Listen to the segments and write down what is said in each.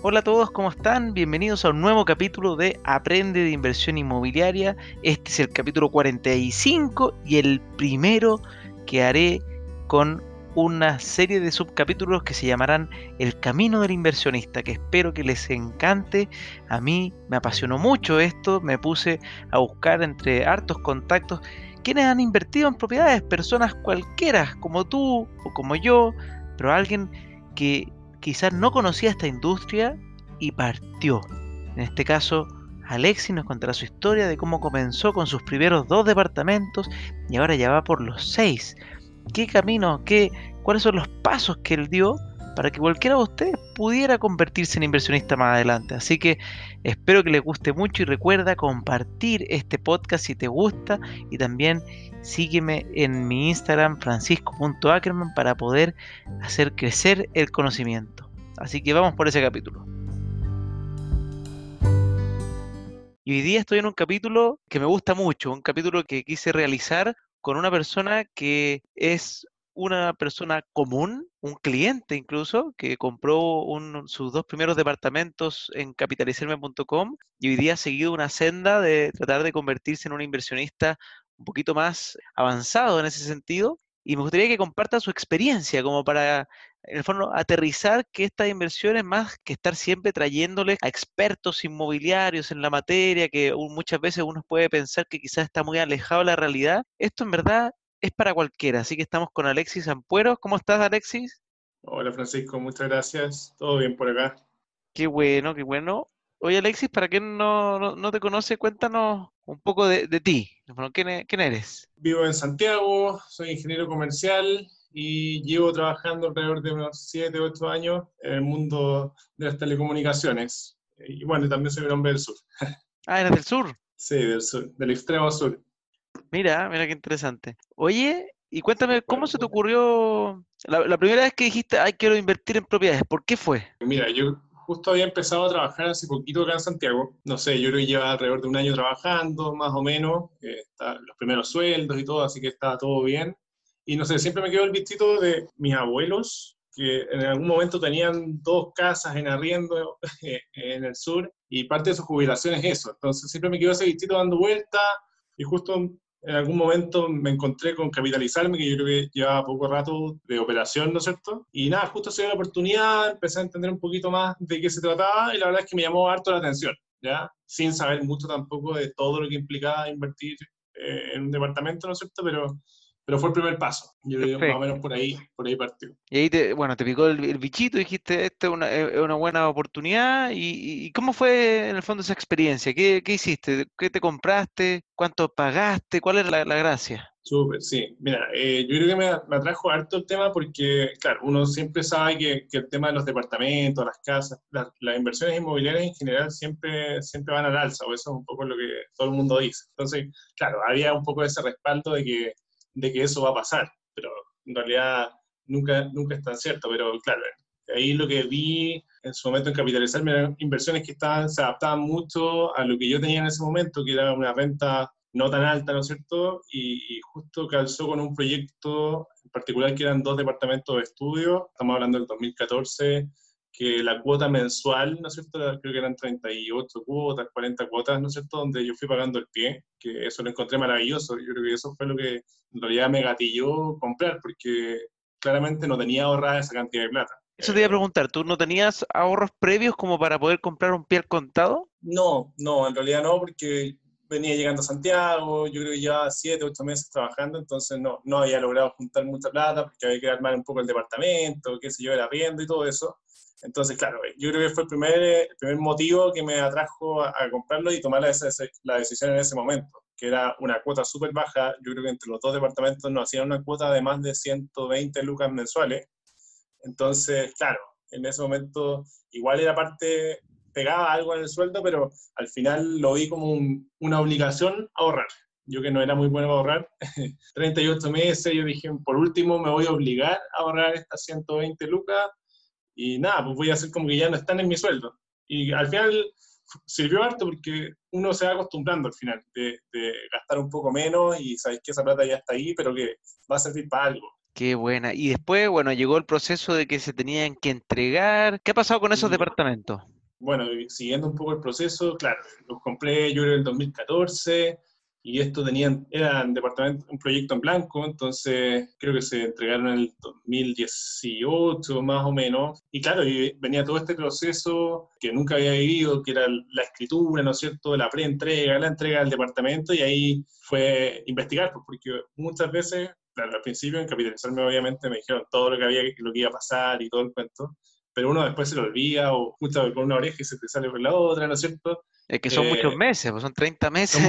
Hola a todos, ¿cómo están? Bienvenidos a un nuevo capítulo de Aprende de Inversión Inmobiliaria. Este es el capítulo 45 y el primero que haré con una serie de subcapítulos que se llamarán El Camino del Inversionista, que espero que les encante. A mí me apasionó mucho esto, me puse a buscar entre hartos contactos quienes han invertido en propiedades, personas cualquiera, como tú o como yo, pero alguien que quizás no conocía esta industria y partió. En este caso, Alexis nos contará su historia de cómo comenzó con sus primeros dos departamentos y ahora ya va por los seis. ¿Qué camino, qué, cuáles son los pasos que él dio para que cualquiera de ustedes pudiera convertirse en inversionista más adelante? Así que espero que les guste mucho y recuerda compartir este podcast si te gusta y también sígueme en mi Instagram francisco.ackerman para poder hacer crecer el conocimiento. Así que vamos por ese capítulo. Y hoy día estoy en un capítulo que me gusta mucho, un capítulo que quise realizar con una persona que es una persona común, un cliente incluso, que compró sus dos primeros departamentos en capitalizarme.com y hoy día ha seguido una senda de tratar de convertirse en un inversionista un poquito más avanzado en ese sentido. Y me gustaría que comparta su experiencia como para en el fondo, aterrizar que estas inversiones, más que estar siempre trayéndole a expertos inmobiliarios en la materia, que muchas veces uno puede pensar que quizás está muy alejado de la realidad, esto en verdad es para cualquiera. Así que estamos con Alexis Ampuero. ¿Cómo estás, Alexis? Hola, Francisco, muchas gracias. Todo bien por acá. Qué bueno, qué bueno. Oye, Alexis, para quien no, no, te conoce, cuéntanos un poco de, ti. ¿quién, ¿Quién eres? Vivo en Santiago, soy ingeniero comercial, y llevo trabajando alrededor de unos 7, 8 años en el mundo de las telecomunicaciones. Y bueno, también soy un hombre del sur. Ah, eres del sur. Sí, del sur, del extremo sur. Mira, mira qué interesante. Oye, y cuéntame, ¿cómo se te ocurrió la, primera vez que dijiste, ay, quiero invertir en propiedades? ¿Por qué fue? Mira, yo justo había empezado a trabajar hace poquito acá en Santiago. No sé, yo creo que lleva alrededor de un año trabajando, más o menos. Eh, los primeros sueldos y todo, así que estaba todo bien. Y no sé, siempre me quedó el bichito de mis abuelos, que en algún momento tenían dos casas en arriendo en el sur, y parte de su jubilación es eso. Entonces siempre me quedó ese bichito dando vuelta, y justo en algún momento me encontré con Capitalizarme, que yo creo que llevaba poco rato de operación, ¿no es cierto? Y nada, justo se dio la oportunidad, empecé a entender un poquito más de qué se trataba, y la verdad es que me llamó harto la atención, ¿ya? Sin saber mucho tampoco de todo lo que implicaba invertir eh, en un departamento, ¿no es cierto? Pero pero fue el primer paso. Yo digo, más o menos por ahí, por ahí partió. Y ahí, te, bueno, te picó el, bichito, dijiste, esta es una, una, buena oportunidad. Y, cómo fue en el fondo esa experiencia? ¿Qué, ¿Qué, hiciste? ¿Qué te compraste? ¿Cuánto pagaste? ¿Cuál era la, gracia? Súper, sí. Mira, eh, yo creo que me, me, atrajo harto el tema porque, claro, uno siempre sabe que, que el tema de los departamentos, las casas, las, las, inversiones inmobiliarias en general siempre, siempre van al alza, o eso es un poco lo que todo el mundo dice. Entonces, claro, había un poco de ese respaldo de que de que eso va a pasar, pero en realidad nunca, nunca es tan cierto, pero claro, ahí lo que vi en su momento en capitalizarme eran inversiones que estaban, se adaptaban mucho a lo que yo tenía en ese momento, que era una renta no tan alta, ¿no es cierto? Y, justo calzó con un proyecto en particular que eran dos departamentos de estudio, estamos hablando del 2014, que la cuota mensual, ¿no es cierto? Creo que eran 38 cuotas, 40 cuotas, ¿no es cierto? Donde yo fui pagando el pie, que eso lo encontré maravilloso. Yo creo que eso fue lo que en realidad me gatilló comprar, porque claramente no tenía ahorrada esa cantidad de plata. Eso te iba a preguntar, ¿tú no tenías ahorros previos como para poder comprar un pie al contado? No, no, en realidad no, porque venía llegando a Santiago, yo creo que ya 7, 8 meses trabajando, entonces no, no había logrado juntar mucha plata porque había que armar un poco el departamento, qué sé yo, era riendo y todo eso. Entonces, claro, yo creo que fue el primer, primer motivo que me atrajo a, comprarlo y tomar la, la, decisión en ese momento, que era una cuota súper baja. Yo creo que entre los dos departamentos nos hacían una cuota de más de 120 lucas mensuales. Entonces, claro, en ese momento igual era parte, pegaba algo en el sueldo, pero al final lo vi como una obligación ahorrar. Yo que no era muy bueno a ahorrar, 38 meses, yo dije, por último me voy a obligar a ahorrar estas 120 lucas y nada, pues voy a hacer como que ya no están en mi sueldo. Y al final sirvió harto porque uno se va acostumbrando al final de, gastar un poco menos y sabes que esa plata ya está ahí, pero que va a servir para algo. Qué buena. Y después, bueno, llegó el proceso de que se tenían que entregar. ¿Qué ha pasado con esos departamentos? Bueno, siguiendo un poco el proceso, claro, los compré yo en el 2014 y esto tenían, era un proyecto en blanco, entonces creo que se entregaron en el 2018 más o menos. Y claro, venía todo este proceso que nunca había vivido, que era la escritura, ¿no es cierto?, la preentrega, la entrega del departamento, y ahí fue investigar, pues, porque muchas veces, al principio en capitalizarme obviamente me dijeron todo lo que había, lo que iba a pasar y todo el cuento, pero uno después se lo olvida o escucha con una oreja y se te sale por la otra, ¿no es cierto? Es que son muchos eh, meses, pues son 30 meses.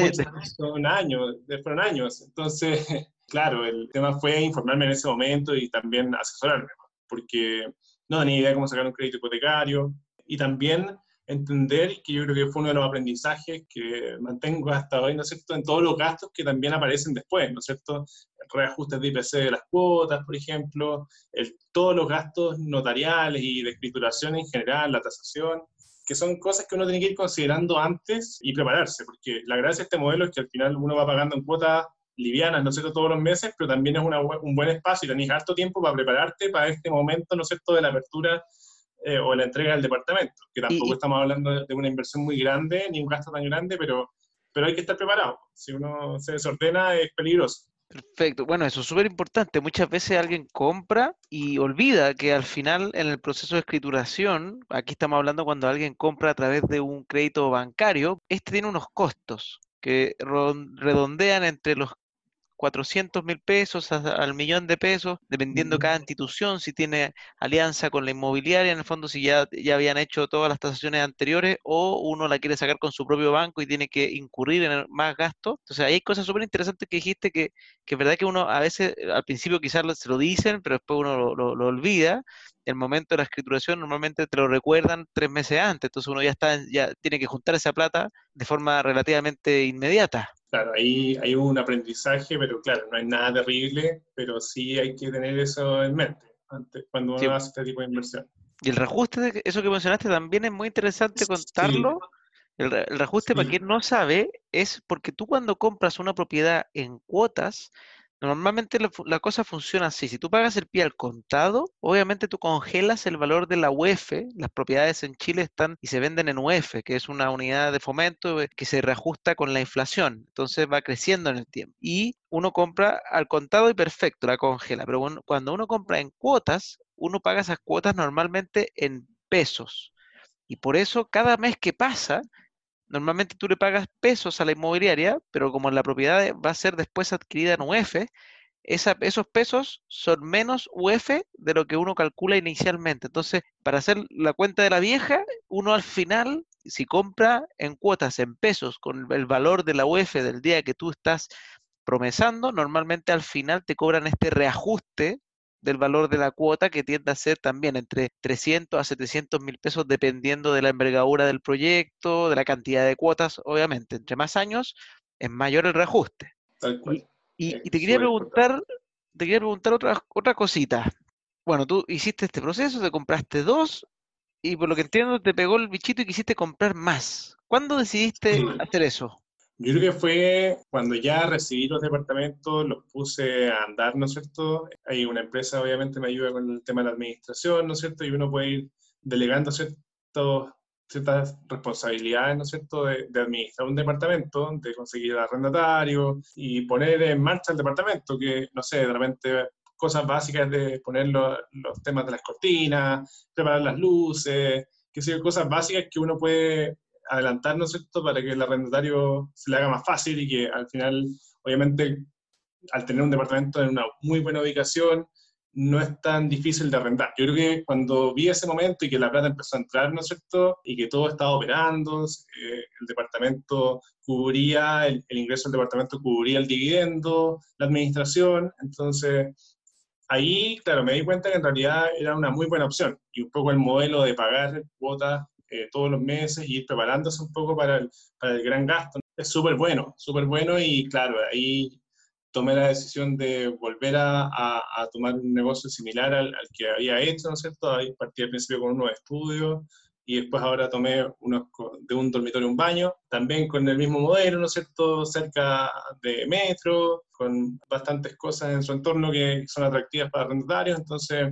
Son, años, fueron años. Entonces, claro, el tema fue informarme en ese momento y también asesorarme, porque no tenía idea cómo sacar un crédito hipotecario y también entender que yo creo que fue uno de los aprendizajes que mantengo hasta hoy, ¿no es cierto?, en todos los gastos que también aparecen después, ¿no es cierto?, reajustes de IPC de las cuotas, por ejemplo, todos los gastos notariales y de escrituración en general, la tasación, que son cosas que uno tiene que ir considerando antes y prepararse, porque la gracia de este modelo es que al final uno va pagando en cuotas livianas, ¿no es cierto?, todos los meses, pero también es un buen espacio y tenés harto tiempo para prepararte para este momento, ¿no es cierto?, de la apertura eh, o la entrega del departamento, que tampoco estamos hablando de una inversión muy grande, ni un gasto tan grande, pero, pero hay que estar preparado. Si uno se desordena es peligroso. Perfecto. Bueno, eso es súper importante. Muchas veces alguien compra y olvida que al final en el proceso de escrituración, aquí estamos hablando cuando alguien compra a través de un crédito bancario, este tiene unos costos que redondean entre los 400 mil pesos al millón de pesos, dependiendo cada institución, si tiene alianza con la inmobiliaria, en el fondo si ya, ya habían hecho todas las tasaciones anteriores o uno la quiere sacar con su propio banco y tiene que incurrir en más gastos. Entonces hay cosas súper interesantes que dijiste que, que es verdad que uno a veces al principio quizás se lo dicen, pero después uno lo, lo, olvida. El momento de la escrituración normalmente te lo recuerdan tres meses antes, entonces uno ya está, ya tiene que juntar esa plata de forma relativamente inmediata. Claro, ahí hay un aprendizaje, pero claro, no es nada terrible, pero sí hay que tener eso en mente antes, cuando uno hace este tipo de inversión. Y el reajuste, de eso que mencionaste, también es muy interesante contarlo. El, el, reajuste, para quien no sabe, es porque tú cuando compras una propiedad en cuotas, Normalmente la, cosa funciona así. Si tú pagas el pie al contado, obviamente tú congelas el valor de la UEF. Las propiedades en Chile están y se venden en UEF, que es una unidad de fomento eh, que se reajusta con la inflación. Entonces va creciendo en el tiempo. Y uno compra al contado y perfecto, la congela. Pero cuando uno compra en cuotas, uno paga esas cuotas normalmente en pesos. Y por eso cada mes que pasa, normalmente tú le pagas pesos a la inmobiliaria, pero como la propiedad va a ser después adquirida en UF, esos pesos son menos UF de lo que uno calcula inicialmente. Entonces, para hacer la cuenta de la vieja, uno al final, si compra en cuotas en pesos con el valor de la UF del día que tú estás promesando, normalmente al final te cobran este reajuste del valor de la cuota que tiende a ser también entre 300 a 700 mil pesos dependiendo de la envergadura del proyecto, de la cantidad de cuotas, obviamente. Entre más años es mayor el reajuste. Y, te quería preguntar, te quería preguntar otra, otra cosita. Bueno, tú hiciste este proceso, te compraste dos y por lo que entiendo te pegó el bichito y quisiste comprar más. ¿Cuándo decidiste hacer eso? Yo creo que fue cuando ya recibí los departamentos, los puse a andar, ¿no es cierto? Hay una empresa, obviamente, me ayuda con el tema de la administración, ¿no es cierto? Y uno puede ir delegando ciertos, ciertas responsabilidades, ¿no es cierto?, de, administrar un departamento, de conseguir arrendatario y poner en marcha el departamento, que, no sé, de repente cosas básicas de poner los, los temas de las cortinas, preparar las luces, que son cosas básicas que uno puede adelantarnos esto para que el arrendatario se le haga más fácil y que al final, obviamente, al tener un departamento en una muy buena ubicación, no es tan difícil de arrendar. Yo creo que cuando vi ese momento y que la plata empezó a entrar, ¿no es cierto? Y que todo estaba operando, eh, el departamento cubría, el, el, ingreso del departamento cubría el dividendo, la administración, entonces ahí, claro, me di cuenta que en realidad era una muy buena opción y un poco el modelo de pagar cuotas eh, todos los meses y ir preparándose un poco para el, para el gran gasto. Es súper bueno, súper bueno y claro, ahí tomé la decisión de volver a, a, tomar un negocio similar al, al, que había hecho, ¿no es cierto? Ahí partí al principio con unos estudios y después ahora tomé unos de un dormitorio un baño, también con el mismo modelo, ¿no es cierto?, cerca de metro, con bastantes cosas en su entorno que son atractivas para arrendatarios, entonces,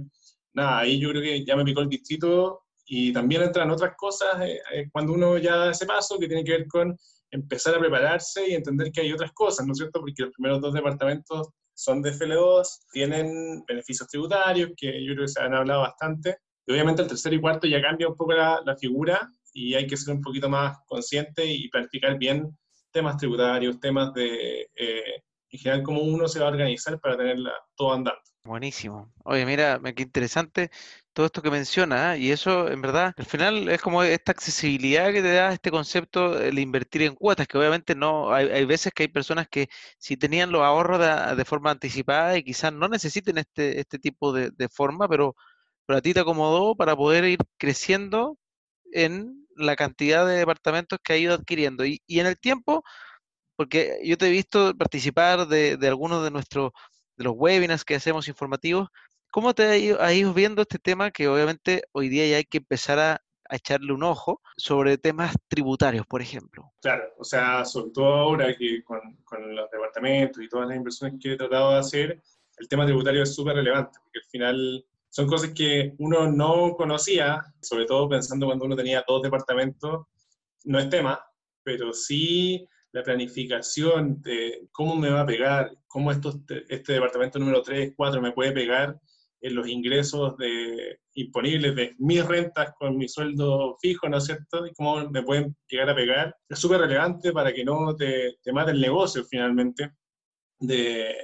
nada, ahí yo creo que ya me picó el distrito y también entran otras cosas eh, eh, cuando uno ya da ese paso que tiene que ver con empezar a prepararse y entender que hay otras cosas, ¿no es cierto? Porque los primeros dos departamentos son de FL2, tienen beneficios tributarios, que yo creo que se han hablado bastante, y obviamente el tercero y cuarto ya cambia un poco la, la figura y hay que ser un poquito más consciente y planificar bien temas tributarios, temas de, eh, en general, cómo uno se va a organizar para tenerla todo andando. Buenísimo. Oye, mira, qué interesante todo esto que menciona, ¿eh? y eso en verdad, al final es como esta accesibilidad que te da este concepto de invertir en cuotas, que obviamente no, hay, hay veces que hay personas que si tenían los ahorros de, forma anticipada y quizás no necesiten este, este tipo de, forma, pero, pero a ti te acomodó para poder ir creciendo en la cantidad de departamentos que ha ido adquiriendo. Y, y en el tiempo, porque yo te he visto participar de, de algunos de nuestros de los webinars que hacemos informativos, ¿cómo te ha ido, viendo este tema que obviamente hoy día ya hay que empezar a, echarle un ojo sobre temas tributarios, por ejemplo? Claro, o sea, sobre todo ahora que con, con los departamentos y todas las inversiones que he tratado de hacer, el tema tributario es súper relevante, porque al final son cosas que uno no conocía, sobre todo pensando cuando uno tenía dos departamentos, no es tema, pero sí la planificación de cómo me va a pegar, cómo esto, este departamento número 3, 4 me puede pegar en los ingresos de, disponibles de mis rentas con mi sueldo fijo, ¿no es cierto? Y cómo me pueden llegar a pegar. Es súper relevante para que no te, te mate el negocio finalmente de,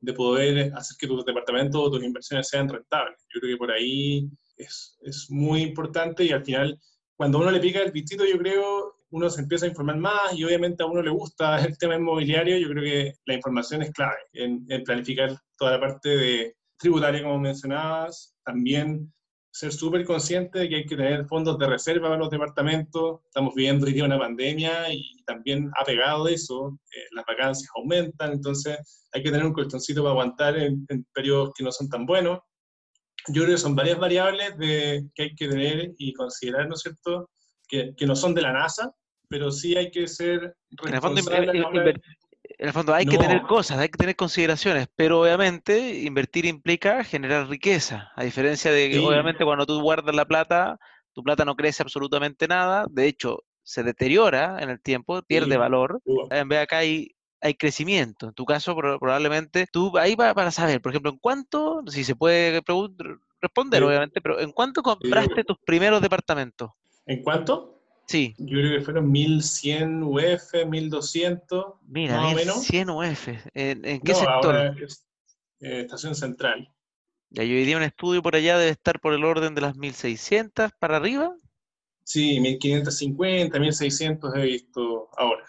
de poder hacer que tu departamento o tus inversiones sean rentables. Yo creo que por ahí es, es muy importante y al final, cuando uno le pica el bichito, yo creo, uno se empieza a informar más y obviamente a uno le gusta el tema inmobiliario, yo creo que la información es clave en, en planificar toda la parte de tributaria, como mencionabas, también ser súper consciente de que hay que tener fondos de reserva para los departamentos. Estamos viviendo hoy día una pandemia y también ha pegado eso, eh, las vacancias aumentan, entonces hay que tener un colchoncito para aguantar en, periodos que no son tan buenos. Yo creo que son varias variables de, que hay que tener y considerar, ¿no es cierto?, que, que no son de la NASA, pero sí hay que ser responsable en el fondo hay que tener cosas, hay que tener consideraciones, pero obviamente invertir implica generar riqueza, a diferencia de que obviamente cuando tú guardas la plata, tu plata no crece absolutamente nada, de hecho se deteriora en el tiempo, pierde valor, en vez de acá hay, hay crecimiento. En tu caso probablemente tú ahí va para saber, por ejemplo, en cuánto, si se puede responder obviamente, pero en cuánto compraste tus primeros departamentos. ¿En cuánto? Sí. Yo creo que fueron 1100 UF, 1200. Mira, más 1100 UF. ¿En, qué sector? Eh, estación central. Ya, yo diría un estudio por allá debe estar por el orden de las 1600 para arriba. Sí, 1550, 1600 he visto ahora.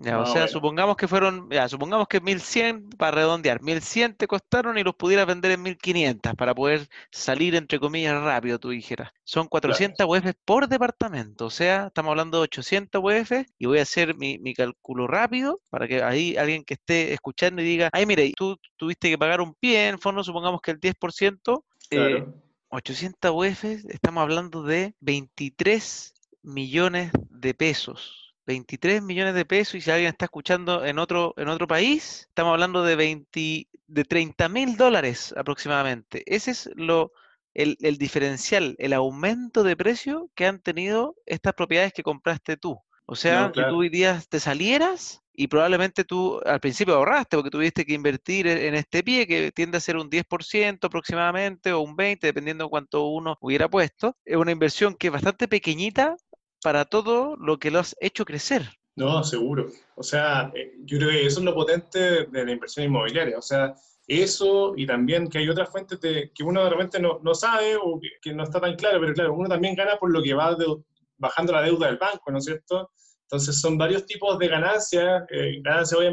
Ya, o sea, supongamos que fueron, ya, supongamos que 1100 para redondear, 1100 te costaron y los pudieras vender en 1500 para poder salir entre comillas rápido, tú dijeras. Son 400 UF por departamento, o sea, estamos hablando de 800 UF y voy a hacer mi, cálculo rápido para que ahí alguien que esté escuchando y diga, ay, mire, tú tuviste que pagar un pie en fondo, supongamos que el 10%, 800 UF, estamos hablando de 23 millones de pesos 23 millones de pesos y si alguien está escuchando en otro, en otro país, estamos hablando de, 20, de 30 mil dólares aproximadamente. Ese es lo, el, diferencial, el aumento de precio que han tenido estas propiedades que compraste tú. O sea, que tú hoy día te salieras y probablemente tú al principio ahorraste porque tuviste que invertir en este pie que tiende a ser un 10% aproximadamente o un 20% dependiendo de cuánto uno hubiera puesto. Es una inversión que es bastante pequeñita para todo lo que lo has hecho crecer. No, seguro. O sea, eh, yo creo que eso es lo potente de la inversión inmobiliaria. O sea, eso y también que hay otras fuentes de, que uno realmente no, no sabe o que, no está tan claro, pero claro, uno también gana por lo que va bajando la deuda del banco, ¿no es cierto? Entonces son varios tipos de ganancias. Eh,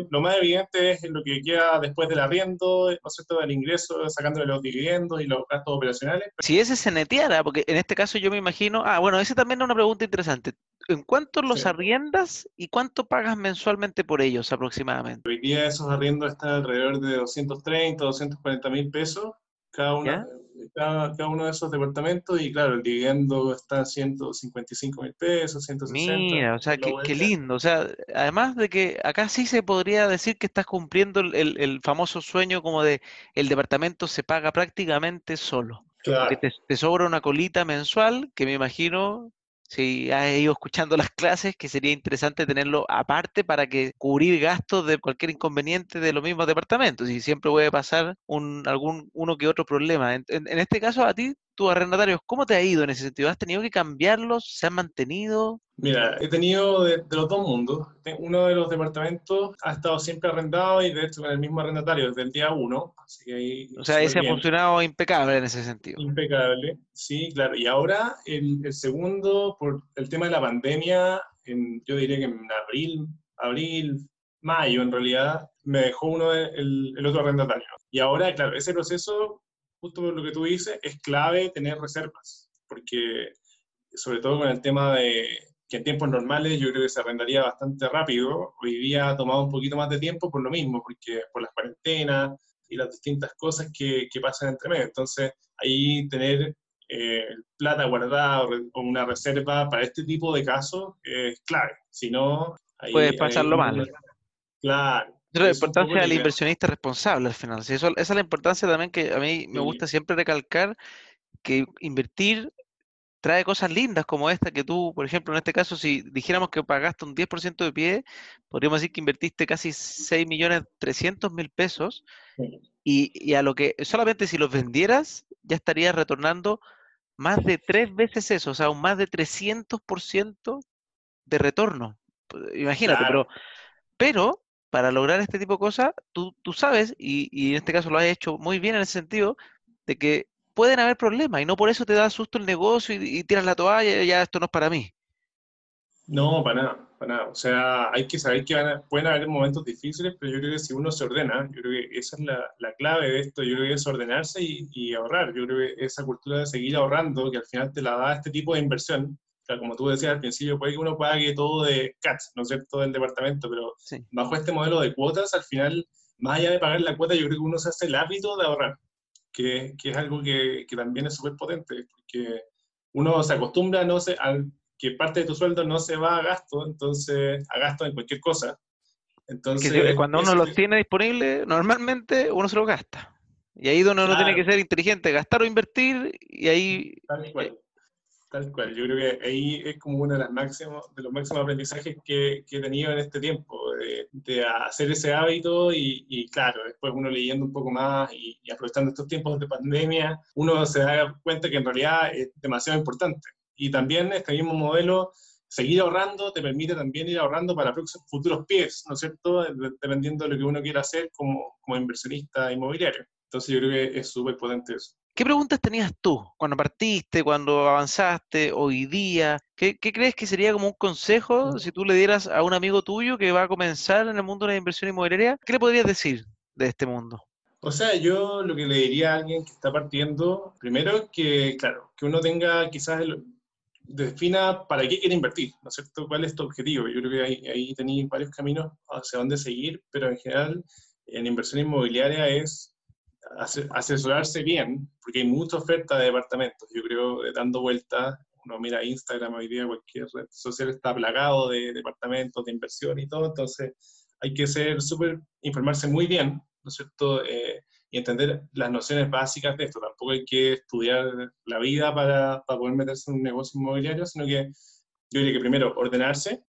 lo más evidente es lo que queda después del arriendo, ¿no es cierto?, del ingreso, sacándole los dividendos y los gastos operacionales. Si ese se neteara, porque en este caso yo me imagino, ah, bueno, ese también es una pregunta interesante. ¿En cuánto los arriendas y cuánto pagas mensualmente por ellos aproximadamente? Hoy día esos arriendos están alrededor de 230, 240 mil pesos cada uno. Cada, uno de esos departamentos y claro, el dividendo está en 155 mil pesos, 160. Mira, o sea, qué, lindo. O sea, además de que acá sí se podría decir que estás cumpliendo el, el famoso sueño como de el departamento se paga prácticamente solo. Claro. Que te, te, sobra una colita mensual que me imagino si has ido escuchando las clases, que sería interesante tenerlo aparte para que cubrir gastos de cualquier inconveniente de los mismos departamentos. Y siempre puede pasar un, algún uno que otro problema. En, en este caso, a ti, tus arrendatarios, ¿cómo te ha ido en ese sentido? ¿Has tenido que cambiarlos? ¿Se han mantenido? Mira, he tenido de, los dos mundos. Uno de los departamentos ha estado siempre arrendado y de hecho con el mismo arrendatario desde el día uno. o sea, ese ha funcionado impecable en ese sentido. Impecable, sí, claro. Y ahora el, el segundo, por el tema de la pandemia, en, yo diría que en abril, abril, mayo en realidad, me dejó uno el, el otro arrendatario. Y ahora, claro, ese proceso justo por lo que tú dices, es clave tener reservas, porque sobre todo con el tema de que en tiempos normales yo creo que se arrendaría bastante rápido, hoy día ha tomado un poquito más de tiempo por lo mismo, porque por las cuarentenas y las distintas cosas que, que pasan entre medio. Entonces, ahí tener eh, plata guardada o una reserva para este tipo de casos es clave. Si no, ahí, puedes pasarlo mal. Claro, la importancia del inversionista responsable al final. eso, esa es la importancia también que a mí me gusta siempre recalcar, que invertir trae cosas lindas como esta, que tú, por ejemplo, en este caso, si dijéramos que pagaste un 10% de pie, podríamos decir que invertiste casi 6 millones 300 mil pesos, y, y, a lo que solamente si los vendieras, ya estarías retornando más de tres veces eso, o sea, un más de 300% de retorno. Imagínate, pero, pero para lograr este tipo de cosas, tú, tú sabes, y, en este caso lo has hecho muy bien en el sentido de que pueden haber problemas y no por eso te da susto el negocio y, tiras la toalla y ya esto no es para mí. No, para nada, para nada. O sea, hay que saber que pueden haber momentos difíciles, pero yo creo que si uno se ordena, yo creo que esa es la, la clave de esto, yo creo que es ordenarse y, y, ahorrar. Yo creo que esa cultura de seguir ahorrando, que al final te la da este tipo de inversión, como tú decías al principio, puede que uno pague todo de CAT, ¿no es cierto?, del departamento, pero bajo este modelo de cuotas, al final, más allá de pagar la cuota, yo creo que uno se hace el hábito de ahorrar, que, que es algo que, que también es súper potente, porque uno se acostumbra no sé, a que parte de tu sueldo no se va a gasto, entonces a gasto en cualquier cosa. Entonces, cuando uno los tiene disponible, normalmente uno se los gasta. Y ahí donde uno tiene que ser inteligente, gastar o invertir, y ahí... Tal cual, yo creo que ahí es como uno de, las máximos, de los máximos aprendizajes que, que he tenido en este tiempo, de, hacer ese hábito y, claro, después uno leyendo un poco más y, aprovechando estos tiempos de pandemia, uno se da cuenta que en realidad es demasiado importante. Y también este mismo modelo, seguir ahorrando, te permite también ir ahorrando para futuros pies, ¿no es cierto? Dependiendo de lo que uno quiera hacer como, como inversionista inmobiliario. Entonces yo creo que es súper potente eso. ¿Qué preguntas tenías tú cuando partiste, cuando avanzaste, hoy día? ¿Qué, crees que sería como un consejo si tú le dieras a un amigo tuyo que va a comenzar en el mundo de la inversión inmobiliaria? ¿Qué le podrías decir de este mundo? O sea, yo lo que le diría a alguien que está partiendo, primero que, claro, que uno tenga quizás, defina para qué quiere invertir, ¿no es cierto? ¿Cuál es tu objetivo? Yo creo que ahí, ahí tenéis varios caminos hacia dónde seguir, pero en general en inversión inmobiliaria es asesorarse bien, porque hay mucha oferta de departamentos. Yo creo, dando vueltas, uno mira Instagram hoy día, cualquier red social está plagado de departamentos, de inversión y todo, entonces hay que ser súper, informarse muy bien, ¿no es cierto? Eh, y entender las nociones básicas de esto. Tampoco hay que estudiar la vida para, para poder meterse en un negocio inmobiliario, sino que yo diría que primero ordenarse,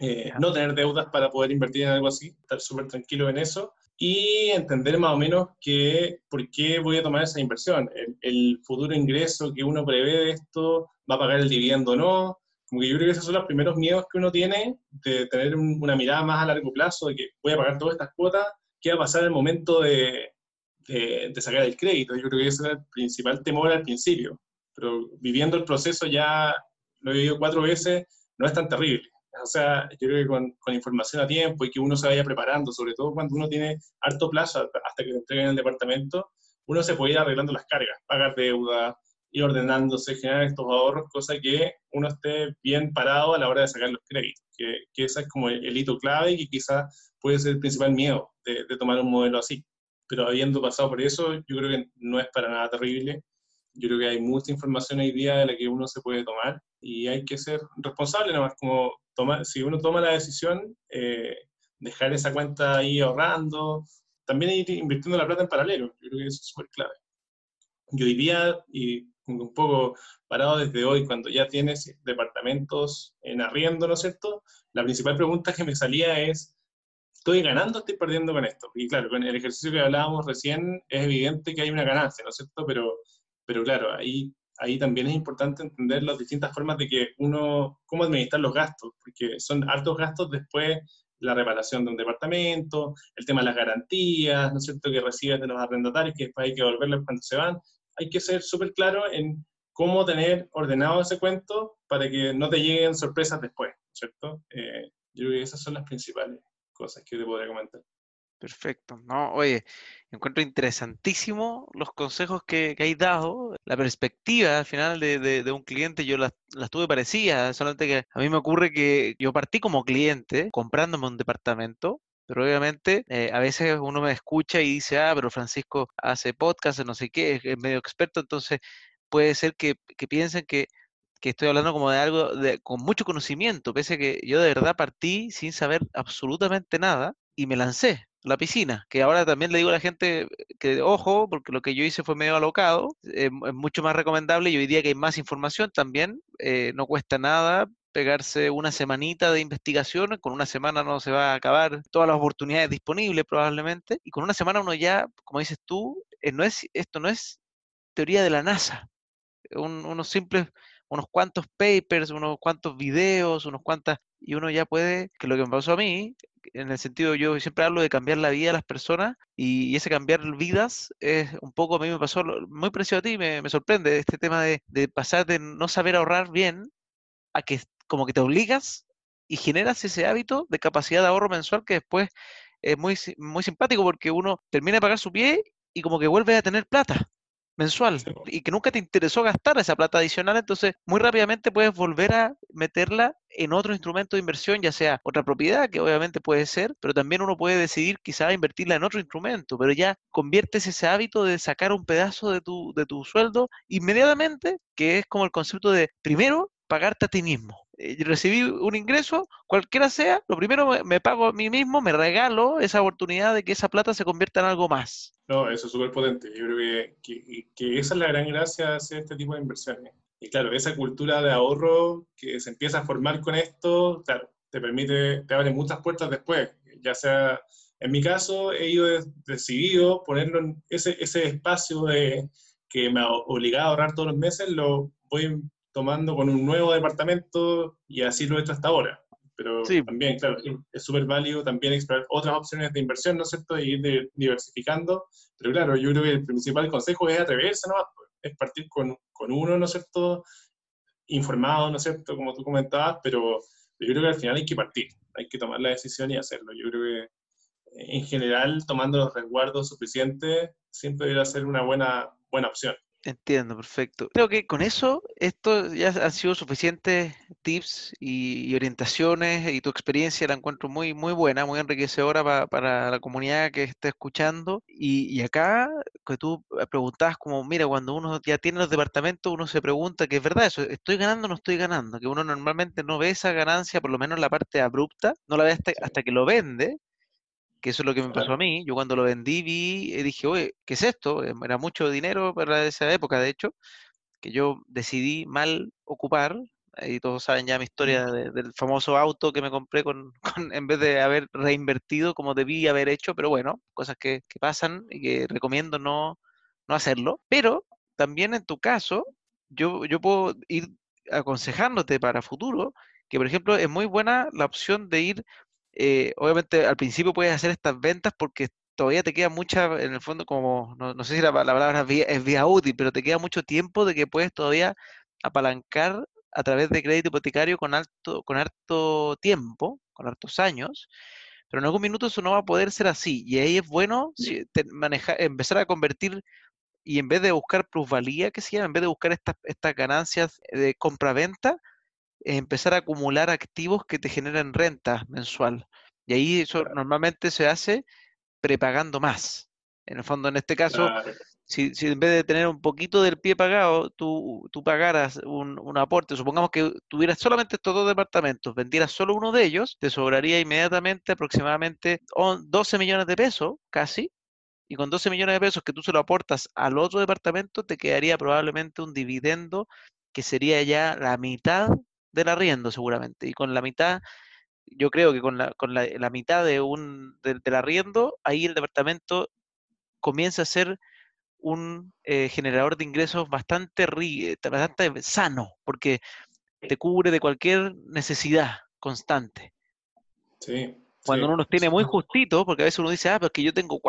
eh, no tener deudas para poder invertir en algo así, estar súper tranquilo en eso, y entender más o menos que, por qué voy a tomar esa inversión. El, futuro ingreso que uno prevé de esto, va a pagar el dividendo o no. Como que yo creo que esos son los primeros miedos que uno tiene de tener una mirada más a largo plazo, de que voy a pagar todas estas cuotas, ¿qué va a pasar en el momento de, de, de sacar el crédito? Yo creo que ese es el principal temor al principio. Pero viviendo el proceso ya, lo he vivido cuatro veces, no es tan terrible. O sea, yo creo que con, información a tiempo y que uno se vaya preparando, sobre todo cuando uno tiene harto plazo hasta que te entreguen el departamento, uno se puede ir arreglando las cargas, pagar deuda, ir ordenándose, generar estos ahorros, cosa que uno esté bien parado a la hora de sacar los créditos, que, que ese es como el, hito clave y que quizás puede ser el principal miedo de, de tomar un modelo así. Pero habiendo pasado por eso, yo creo que no es para nada terrible yo creo que hay mucha información hoy día de la que uno se puede tomar y hay que ser responsable nomás, como tomar, si uno toma la decisión, eh, dejar esa cuenta ahí ahorrando, también ir invirtiendo la plata en paralelo, yo creo que eso es súper clave. Y hoy día, y un poco parado desde hoy, cuando ya tienes departamentos en arriendo, ¿no es cierto? La principal pregunta que me salía es, ¿estoy ganando o estoy perdiendo con esto? Y claro, con el ejercicio que hablábamos recién, es evidente que hay una ganancia, ¿no es cierto? Pero, pero claro, ahí, ahí también es importante entender las distintas formas de que uno, cómo administrar los gastos, porque son hartos gastos después la reparación de un departamento, el tema de las garantías, ¿no es cierto?, que recibes de los arrendatarios, que después hay que devolverles cuando se van. Hay que ser súper claro en cómo tener ordenado ese cuento para que no te lleguen sorpresas después, ¿cierto? Eh, yo creo que esas son las principales cosas que te podría comentar. Perfecto. No, oye, encuentro interesantísimo los consejos que, hay dado, la perspectiva al final de, un cliente, yo las, las, tuve parecidas, solamente que a mí me ocurre que yo partí como cliente comprándome un departamento, pero obviamente eh, a veces uno me escucha y dice, ah, pero Francisco hace podcast, no sé qué, es medio experto, entonces puede ser que, piensen que, que, estoy hablando como de algo de, con mucho conocimiento, pese a que yo de verdad partí sin saber absolutamente nada y me lancé la piscina, que ahora también le digo a la gente que ojo, porque lo que yo hice fue medio alocado, es mucho más recomendable y hoy día que hay más información también, eh, no cuesta nada pegarse una semanita de investigación, con una semana no se va a acabar todas las oportunidades disponibles probablemente, y con una semana uno ya, como dices tú, eh, no es, esto no es teoría de la NASA, unos simples, unos cuantos papers, unos cuantos videos, unos cuantas, y uno ya puede, que lo que me pasó a mí, en el sentido, yo siempre hablo de cambiar la vida de las personas y, ese cambiar vidas es un poco, a mí me pasó muy parecido a ti, me, sorprende este tema de, pasar de no saber ahorrar bien a que como que te obligas y generas ese hábito de capacidad de ahorro mensual que después es muy, muy simpático porque uno termina de pagar su pie y como que vuelve a tener plata mensual y que nunca te interesó gastar esa plata adicional, entonces muy rápidamente puedes volver a meterla en otro instrumento de inversión, ya sea otra propiedad, que obviamente puede ser, pero también uno puede decidir quizá invertirla en otro instrumento, pero ya conviertes ese hábito de sacar un pedazo de tu, de tu sueldo inmediatamente, que es como el concepto de primero pagarte a ti mismo. Eh, recibí un ingreso, cualquiera sea, lo primero me, pago a mí mismo, me regalo esa oportunidad de que esa plata se convierta en algo más. No, eso es súper potente. Yo creo que, esa es la gran gracia de hacer este tipo de inversiones. Y claro, esa cultura de ahorro que se empieza a formar con esto, claro, te permite, te abre muchas puertas después. Ya sea, en mi caso, he ido decidido ponerlo en ese, ese espacio de, que me obligado a ahorrar todos los meses, lo voy tomando con un nuevo departamento y así lo he hecho hasta ahora. Pero también, claro, es súper válido también explorar otras opciones de inversión, ¿no es cierto? Y ir diversificando. Pero claro, yo creo que el principal consejo es atreverse, ¿no? Es partir con, con uno, ¿no es cierto? Informado, ¿no es cierto? Como tú comentabas, pero yo creo que al final hay que partir, hay que tomar la decisión y hacerlo. Yo creo que en general, tomando los resguardos suficientes, siempre debería ser una buena, buena opción. Entiendo, perfecto. Creo que con eso, esto ya han sido suficientes tips y, orientaciones y tu experiencia la encuentro muy, muy buena, muy enriquecedora para la comunidad que está escuchando. Y, y, acá, que tú preguntabas como, mira, cuando uno ya tiene los departamentos, uno se pregunta que es verdad eso, ¿estoy ganando o no estoy ganando? Que uno normalmente no ve esa ganancia, por lo menos la parte abrupta, no la ve hasta, hasta que lo vende que eso es lo que me pasó a mí. Yo cuando lo vendí vi, eh, dije, oye, ¿qué es esto? Em, era mucho dinero para esa época, de hecho, que yo decidí mal ocupar. Y todos saben ya mi historia del famoso auto que me compré con, en vez de haber reinvertido como debí haber hecho, pero bueno, cosas que, que pasan y que recomiendo no, no hacerlo. Pero también en tu caso, yo, yo puedo ir aconsejándote para futuro que, por ejemplo, es muy buena la opción de ir eh, obviamente al principio puedes hacer estas ventas porque todavía te queda mucha, en el fondo, como, no, sé si la, palabra es vía, útil, pero te queda mucho tiempo de que puedes todavía apalancar a través de crédito hipotecario con alto, con harto tiempo, con hartos años, pero en algún minuto eso no va a poder ser así. Y ahí es bueno manejar, empezar a convertir y en vez de buscar plusvalía, que se llama, en vez de buscar estas, estas ganancias de compra-venta, empezar a acumular activos que te generen renta mensual. Y ahí eso normalmente se hace prepagando más. En el fondo, en este caso, Si, si, en vez de tener un poquito del pie pagado, tú, tú pagaras un, un, aporte, supongamos que tuvieras solamente estos dos departamentos, vendieras solo uno de ellos, te sobraría inmediatamente aproximadamente 12 millones de pesos, casi, y con 12 millones de pesos que tú se lo aportas al otro departamento, te quedaría probablemente un dividendo que sería ya la mitad del arriendo seguramente. Y con la mitad, yo creo que con la, con la, la mitad de un, del, del arriendo, ahí el departamento comienza a ser un eh, generador de ingresos bastante, bastante sano, porque te cubre de cualquier necesidad constante. Sí. Cuando sí, uno los tiene sí. muy justitos, porque a veces uno dice, ah, pero es que yo tengo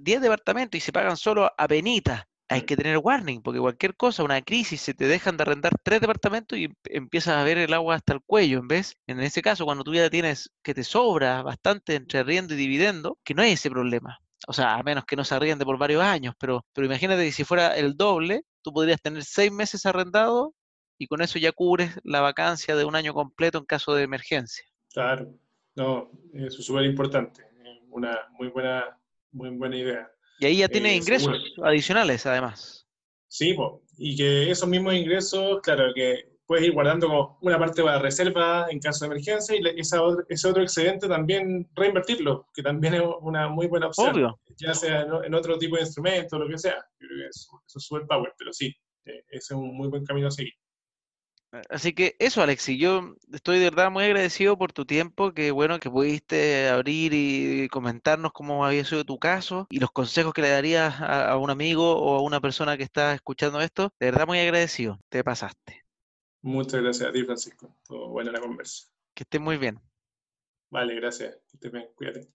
10 departamentos y se pagan solo a penita. Hay que tener warning, porque cualquier cosa, una crisis, se te dejan de arrendar tres departamentos y empiezas a ver el agua hasta el cuello. En vez, en ese caso, cuando tú ya tienes que te sobra bastante entre arriendo y dividendo, que no hay ese problema. O sea, a menos que no se arriende por varios años, pero, pero imagínate que si fuera el doble, tú podrías tener seis meses arrendado y con eso ya cubres la vacancia de un año completo en caso de emergencia. Claro, no, eso es súper importante. Una muy buena, muy buena idea. Y ahí ya tiene eh, ingresos seguro. adicionales, además. Sí, po. y que esos mismos ingresos, claro, que puedes ir guardando como una parte para reserva en caso de emergencia y esa, ese otro excedente también reinvertirlo, que también es una muy buena opción. Obvio. Ya sea en otro tipo de instrumento, lo que sea. Yo creo que eso, eso es super power, pero sí, ese es un muy buen camino a seguir. Así que eso, Alexi, yo estoy de verdad muy agradecido por tu tiempo, que bueno que pudiste abrir y comentarnos cómo había sido tu caso y los consejos que le darías a, a un amigo o a una persona que está escuchando esto. De verdad muy agradecido, te pasaste. Muchas gracias a ti, Francisco. Todo buena la conversa. Que estés muy bien. Vale, gracias. Que estés bien. Cuídate.